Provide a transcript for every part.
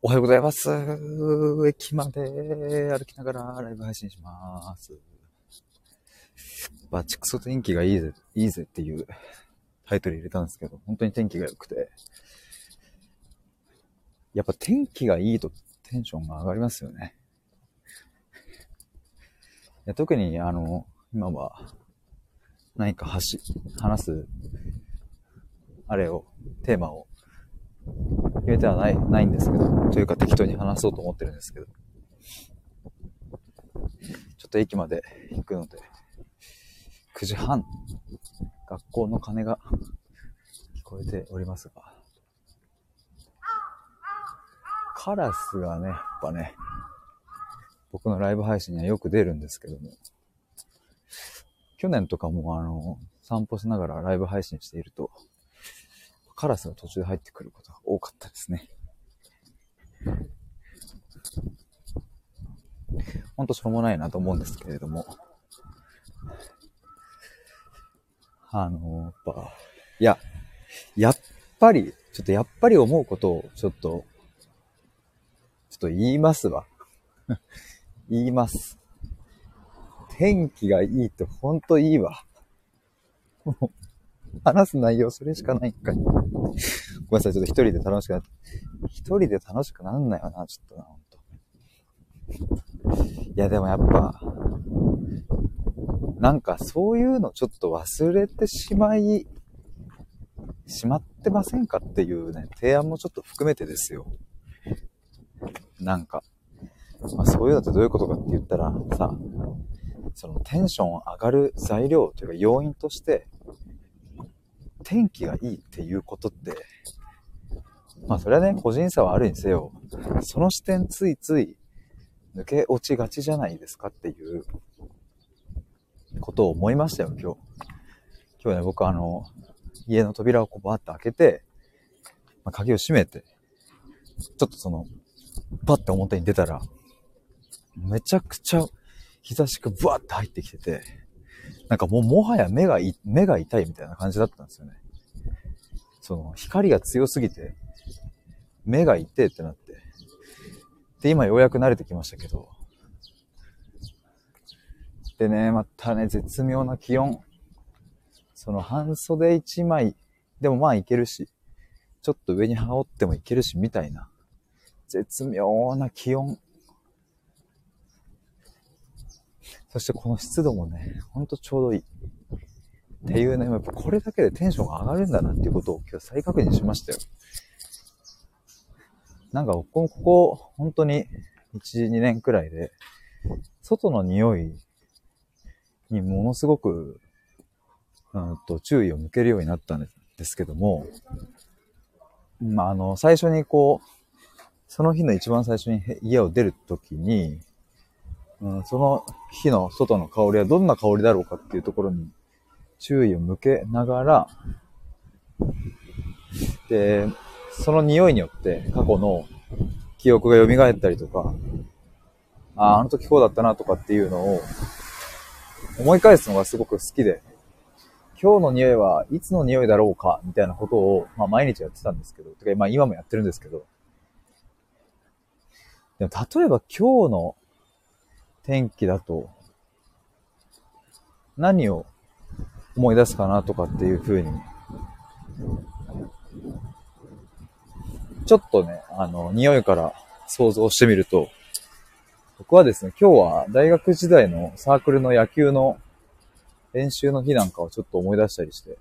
おはようございます。駅まで歩きながらライブ配信します。バチクソ天気がいいぜ、いいぜっていうタイトル入れたんですけど、本当に天気が良くて。やっぱ天気がいいとテンションが上がりますよね。いや特にあの、今は何か話、話す、あれを、テーマを決めてはない、ないんですけど、というか適当に話そうと思ってるんですけど、ちょっと駅まで行くので、9時半、学校の鐘が聞こえておりますが、カラスがね、やっぱね、僕のライブ配信にはよく出るんですけども、去年とかもあの、散歩しながらライブ配信していると、カラスが途中で入ってくることが多かったですね。ほんとしょうもないなと思うんですけれども。あの、やっぱ、いや、やっぱり、ちょっとやっぱり思うことをちょっと、ちょっと言いますわ。言います。天気がいいとほんといいわ。話す内容それしかないんかい。ごめんなさい、ちょっと一人で楽しくなって。一人で楽しくなんないよな、ちょっとな、ほんと。いや、でもやっぱ、なんかそういうのちょっと忘れてしまい、しまってませんかっていうね、提案もちょっと含めてですよ。なんか、まあそういうのってどういうことかって言ったらさ、そのテンション上がる材料というか要因として、天気がいいっていうことって、まあそれはね、個人差はあるにせよ、その視点ついつい抜け落ちがちじゃないですかっていうことを思いましたよ、今日。今日ね、僕あの、家の扉をこうバーッと開けて、まあ、鍵を閉めて、ちょっとその、バッて表に出たら、めちゃくちゃ日差しがブワッて入ってきてて、なんかもうもはや目が、目が痛いみたいな感じだったんですよね。その、光が強すぎて、目が痛いってなって。で、今ようやく慣れてきましたけど。でね、またね、絶妙な気温。その半袖一枚でもまあいけるし、ちょっと上に羽織ってもいけるし、みたいな。絶妙な気温。そしてこの湿度もね、ほんとちょうどいい。っていうね、やっぱこれだけでテンションが上がるんだなっていうことを今日再確認しましたよ。なんか僕もここ、本当に1、2年くらいで、外の匂いにものすごく、うんと注意を向けるようになったんですけども、まあ、あの、最初にこう、その日の一番最初に家を出るときに、うん、その日の外の香りはどんな香りだろうかっていうところに注意を向けながら、で、その匂いによって過去の記憶が蘇ったりとか、ああ、あの時こうだったなとかっていうのを思い返すのがすごく好きで、今日の匂いはいつの匂いだろうかみたいなことを、まあ毎日やってたんですけど、てかまあ今もやってるんですけど、でも例えば今日の天気だと、何を思い出すかなとかっていう風に、ちょっとね、あの、匂いから想像してみると、僕はですね、今日は大学時代のサークルの野球の練習の日なんかをちょっと思い出したりして、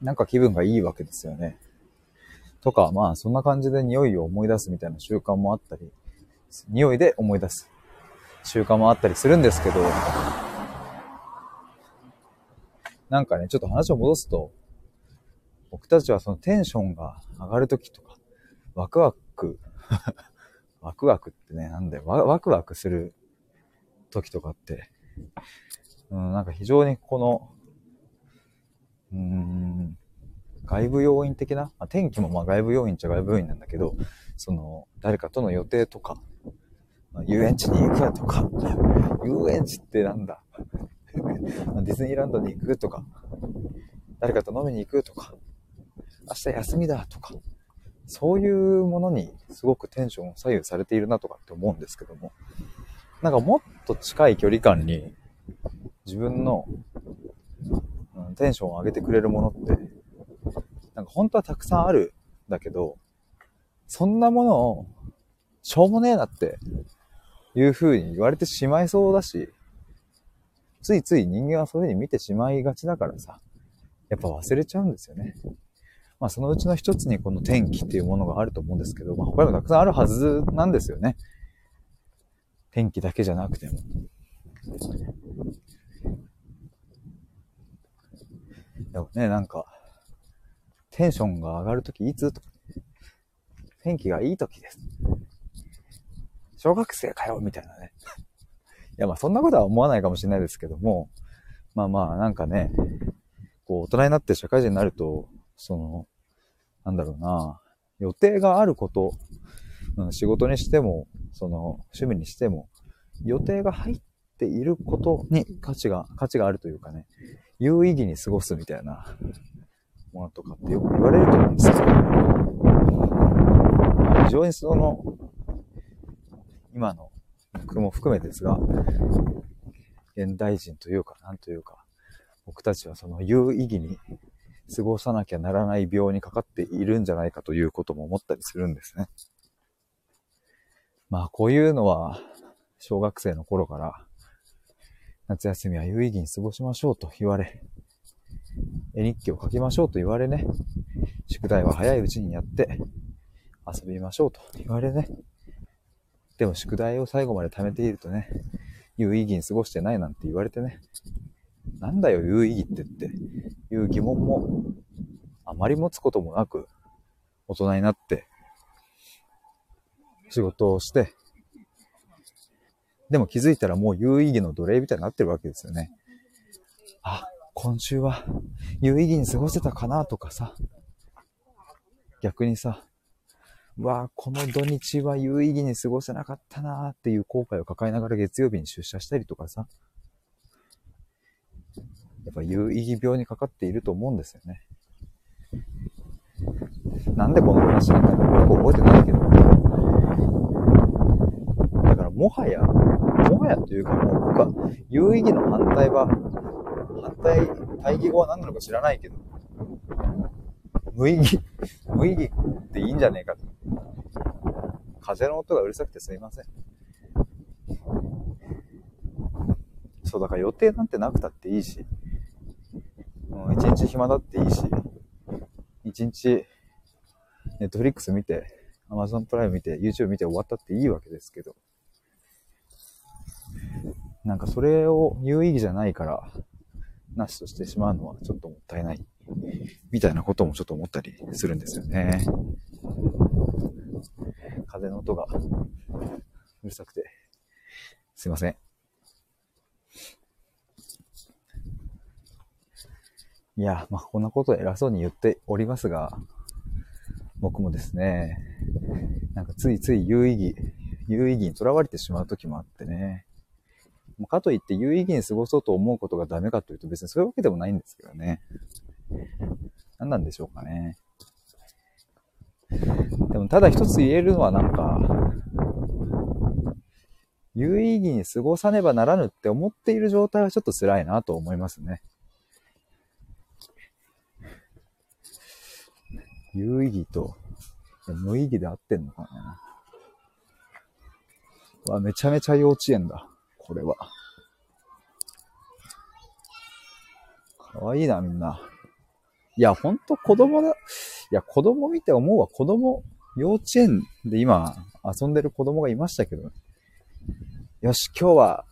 なんか気分がいいわけですよね。とか、まあそんな感じで匂いを思い出すみたいな習慣もあったり、匂いで思い出す習慣もあったりするんですけど、なんかね、ちょっと話を戻すと、僕たちはそのテンションが上がるときとか、ワクワク、ワクワクってね、なんだよ、ワクワクする時とかって、うん、なんか非常にこの、うーん、外部要因的な、まあ、天気もまあ外部要因っちゃ外部要因なんだけど、その、誰かとの予定とか、まあ遊園地に行くとか、遊園地ってなんだ？ディズニーランドに行くとか、誰かと飲みに行くとか、明日休みだとか、そういうものにすごくテンションを左右されているなとかって思うんですけども、なんかもっと近い距離感に自分の、うん、テンションを上げてくれるものって、なんか本当はたくさんあるんだけど、そんなものをしょうもねえなっていう風に言われてしまいそうだし、ついつい人間はそういう風に見てしまいがちだからさ、やっぱ忘れちゃうんですよね。まあそのうちの一つにこの天気っていうものがあると思うんですけど、まあ他にもたくさんあるはずなんですよね。天気だけじゃなくても。でもね、なんか、テンションが上がるときいつとか、天気がいいときです。小学生かよみたいなね。いや、まあそんなことは思わないかもしれないですけども、まあまあなんかね、こう大人になって社会人になると、その、なんだろうな、予定があること、うん、仕事にしても、その、趣味にしても、予定が入っていることに価値が、価値があるというかね、有意義に過ごすみたいなものとかってよく言われると思うんですけど、非常にその、今の僕も含めですが、現代人というか、なんというか、僕たちはその有意義に過ごさなきゃならない病にかかっているんじゃないかということも思ったりするんですね。まあこういうのは小学生の頃から夏休みは有意義に過ごしましょうと言われ、絵日記を書きましょうと言われね、宿題は早いうちにやって遊びましょうと言われね。でも宿題を最後まで貯めているとね、有意義に過ごしてないなんて言われてね、なんだよ有意義ってっていう疑問もあまり持つこともなく大人になって仕事をしてでも気づいたらもう有意義の奴隷みたいになってるわけですよね。あ、今週は有意義に過ごせたかなとかさ、逆にさ、わあ、この土日は有意義に過ごせなかったなーっていう後悔を抱えながら月曜日に出社したりとかさ、やっぱ有意義病にかかっていると思うんですよね。なんでこの話なんだろうよく覚えてないけど。だからもはや、もはやというかもう僕は有意義の反対は、対、対義語は何なのか知らないけど、無意義、無意義っていいんじゃねえか。風の音がうるさくてすいません。そう、だから予定なんてなくたっていいし、うん、一日暇だっていいし、一日、ネットフリックス見て、アマゾンプライム見て、YouTube 見て終わったっていいわけですけど、なんかそれを有意義じゃないから、なしとしてしまうのはちょっともったいない、みたいなこともちょっと思ったりするんですよね。風の音がうるさくて、すいません。いや、まあ、こんなこと偉そうに言っておりますが、僕もですね、なんかついつい有意義、有意義にとらわれてしまう時もあってね。かといって有意義に過ごそうと思うことがダメかというと別にそういうわけでもないんですけどね。何なんでしょうかね。でもただ一つ言えるのはなんか、有意義に過ごさねばならぬって思っている状態はちょっと辛いなと思いますね。有意義と無意義で合ってんのかな。わ、めちゃめちゃ幼稚園だ。これは。かわいいな、みんな。いや、ほんと子供だ。いや、子供見て思うわ。子供、幼稚園で今遊んでる子供がいましたけど。よし、今日は、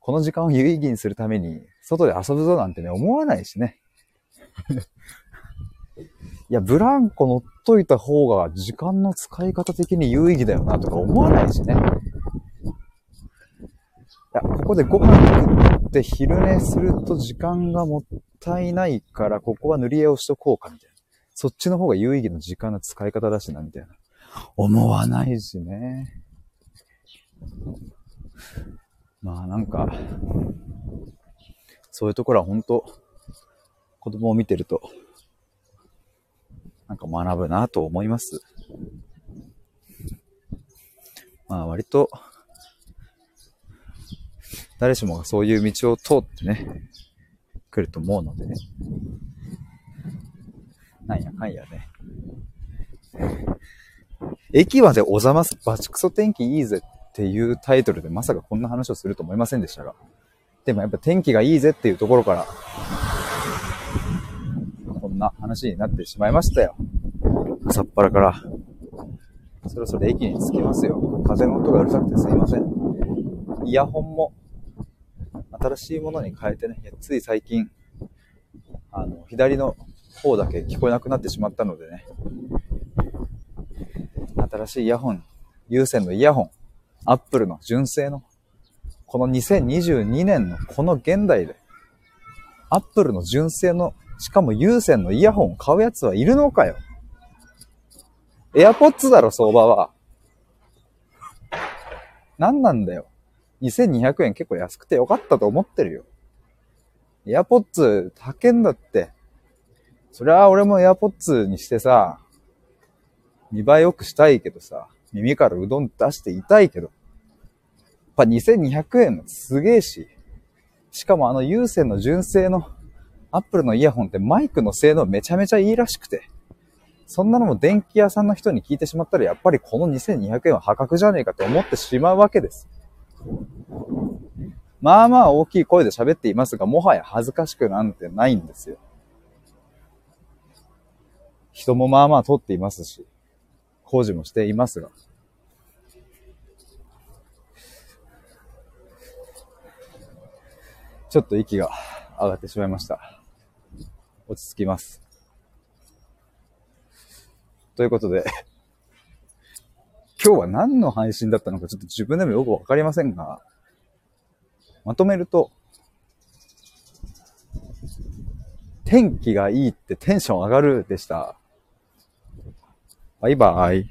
この時間を有意義にするために、外で遊ぶぞなんてね、思わないしね。いや、ブランコ乗っといた方が時間の使い方的に有意義だよなとか思わないしね。いや、ここでご飯食って昼寝すると時間がもったいないから、ここは塗り絵をしとこうかみたいな。そっちの方が有意義の時間の使い方だしな、みたいな。思わないしね。まあなんか、そういうところは本当子供を見てるとなんか学ぶなと思います。まあ割と、誰しもがそういう道を通ってね、来ると思うのでね。なんやかんやね。駅までおざますバチクソ天気いいぜっていうタイトルでまさかこんな話をすると思いませんでしたが。でもやっぱ天気がいいぜっていうところから、こんな話になってしまいましたよ。朝っぱらから。そろそろ駅に着きますよ。風の音がうるさくてすいません。イヤホンも新しいものに変えてね、つい最近、あの、左の方だけ聞こえなくなってしまったのでね、新しいイヤホン、有線のイヤホン、アップルの純正の、この2022年のこの現代で、アップルの純正の、しかも有線のイヤホンを買うやつはいるのかよ。エアポッツだろ、相場は。何なんだよ。2200円結構安くてよかったと思ってるよ。エアポッツ高んだって。そりゃ俺もエアポッツにしてさ、見栄え良くしたいけどさ、耳からうどん出していたいけど、やっぱ2200円すげえし、しかもあの有線の純正のアップルのイヤホンってマイクの性能めちゃめちゃいいらしくて、そんなのも電気屋さんの人に聞いてしまったらやっぱりこの2200円は破格じゃねえかって思ってしまうわけです。まあまあ大きい声で喋っていますが、もはや恥ずかしくなんてないんですよ。人もまあまあ通っていますし、工事もしていますが。ちょっと息が上がってしまいました。落ち着きます。ということで今日は何の配信だったのかちょっと自分でもよくわかりませんが、まとめると、天気がいいってテンション上がるでした。バイバイ。